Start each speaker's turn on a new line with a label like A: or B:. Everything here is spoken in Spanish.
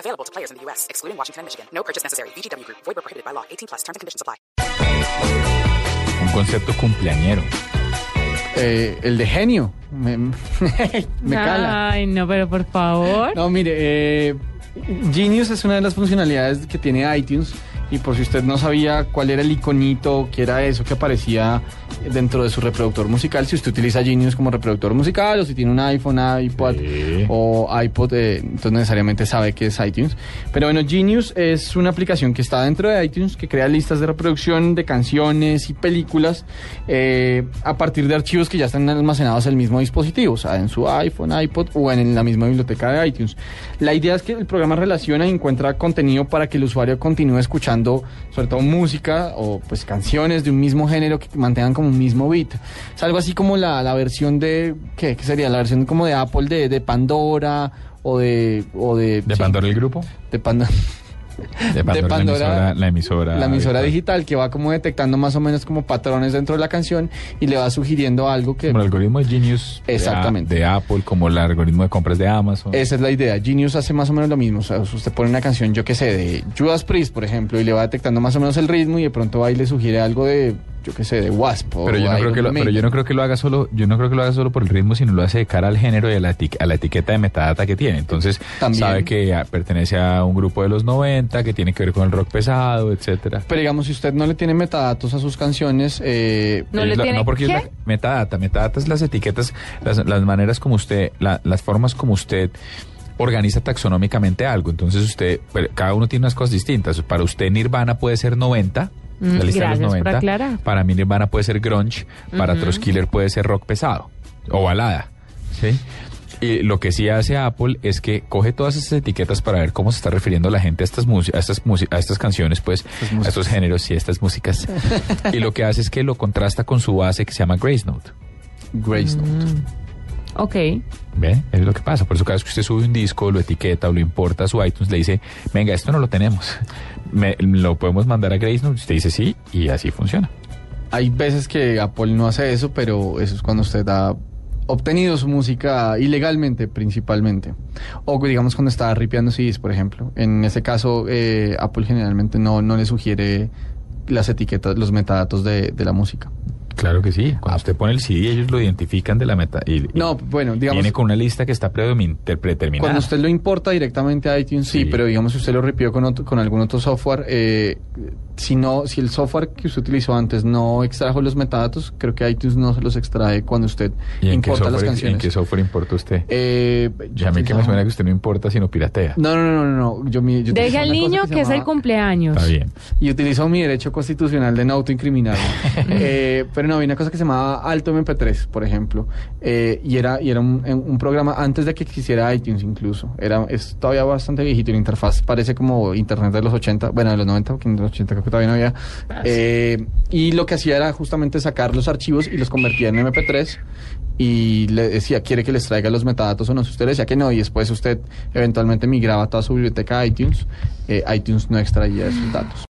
A: Available to players in the U.S., excluding Washington and Michigan. No purchase necessary. VGW Group. Void where prohibited by law. 18 plus. Terms and conditions apply.
B: Un concepto cumpleañero.
C: Eh, el de genio. Me, me cala.
D: Ay, no, pero por favor.
C: No, mire, eh, Genius es una de las funcionalidades que tiene iTunes. Y por si usted no sabía cuál era el iconito, que era eso que aparecía dentro de su reproductor musical, si usted utiliza Genius como reproductor musical o si tiene un iPhone, iPod
B: Sí.
C: o iPod, eh, entonces necesariamente sabe que es iTunes. Pero bueno, Genius es una aplicación que está dentro de iTunes que crea listas de reproducción de canciones y películas eh, a partir de archivos que ya están almacenados en el mismo dispositivo, o sea, en su iPhone, iPod o en la misma biblioteca de iTunes. La idea es que el programa relaciona y encuentra contenido para que el usuario continúe escuchando, sobre todo música o pues canciones de un mismo género que mantengan como un mismo beat. Es algo así como la, la versión de, ¿qué? ¿Qué sería? La versión como de Apple de, de Pandora o de... O de,
B: ¿De
C: sí,
B: Pandora el grupo?
C: De Pandora.
B: De Pandora,
C: Pandora,
B: la emisora. La emisora,
C: la emisora
B: digital.
C: que va como detectando más o menos como patrones dentro de la canción y le va sugiriendo algo que...
B: Como el algoritmo de Genius. de
C: Exactamente.
B: De, Apple, como el algoritmo de compras de Amazon.
C: Esa es la idea. Genius hace más o menos lo mismo. O sea, usted pone una canción, yo qué sé, de Judas Priest, por ejemplo, y le va detectando más o menos el ritmo y de pronto va y le sugiere algo de, yo qué sé, de Wasp. o
B: pero yo, no creo que lo, pero yo no creo que lo haga solo, yo no creo que lo haga solo por el ritmo, sino lo hace de cara al género y a la, eti- a la etiqueta de metadata que tiene. Entonces,
C: También.
B: sabe que pertenece a un grupo de los 90, que tiene que ver con el rock pesado, etcétera.
C: Pero digamos, si usted no le tiene metadatos a sus canciones, eh,
D: No
B: Es
D: le
B: la-
D: tiene-
B: no, porque es
D: ¿qué?
B: la metadata. Metadata es las etiquetas, las, las maneras como usted, la- las formas como usted organiza taxonómicamente algo. Entonces usted, pero cada uno tiene unas cosas distintas. Para usted Nirvana puede ser 90,
D: Mm,
B: la lista de los
D: por
B: 90.
D: aclarar.
B: Para mí Nirvana puede ser grunge, para
D: Ujú.
B: Troskiller puede ser rock pesado o balada. ¿sí? Y lo que sí hace Apple es que coge todas esas etiquetas para ver cómo se está refiriendo la gente a estas, a estas, a estas canciones, pues, a estos géneros y a estas músicas. y lo que hace es que lo contrasta con su base que se llama Grace Note.
C: Grace Note.
D: Ok.
B: ¿Ve? Es lo que pasa. Por eso cada vez que usted sube un disco, lo etiqueta o lo importa a su iTunes, le dice, venga, esto no lo tenemos. Me- lo podemos mandar a Grace Note. Usted dice sí y así funciona.
C: Hay veces que Apple no hace eso, pero eso es cuando usted ha obtenido su música ilegalmente, principalmente. O digamos cuando está ripeando CDs, por ejemplo. En ese caso, eh, Apple generalmente no, no le sugiere las etiquetas, los metadatos de, de la música.
B: Claro que sí. Cuando usted pone el CD, ellos lo identifican de la meta. Y,
C: No, bueno, digamos...
B: viene con una lista que está predeterminada.
C: Cuando usted lo importa directamente a iTunes, sí,
B: Sí.
C: pero digamos si usted lo ripió con, otro- con algún otro software, eh, si no, si el software que usted utilizó antes no extrajo los metadatos, creo que iTunes no se los extrae cuando usted
B: ¿Y en qué,
C: importa las
B: software, en
C: canciones.
B: qué software importa usted?
C: Eh,
B: y
C: yo
B: a mí que me suena que usted no importa, sino piratea.
C: No, no, no, no, no. Yo, yo
D: Deje
C: utilizaba
D: al niño
C: se
D: que es el cumpleaños.
B: Está bien.
C: y utilizo mi derecho constitucional de no autoincriminarme. eh, pero no, había una cosa que se llamaba Alto MP3, por ejemplo. eh, y era, y era un, un programa antes de que existiera iTunes incluso. Era, es todavía bastante viejito. La interfaz parece como Internet de los 80, bueno, de los 90, porque en los 80 creo que todavía no había. Eh, y lo que hacía era justamente sacar los archivos y los convertía en MP3 y le decía, ¿quiere que les traiga los metadatos o no? Si usted decía que no y después usted eventualmente migraba toda su biblioteca a iTunes, eh, iTunes no extraía esos datos.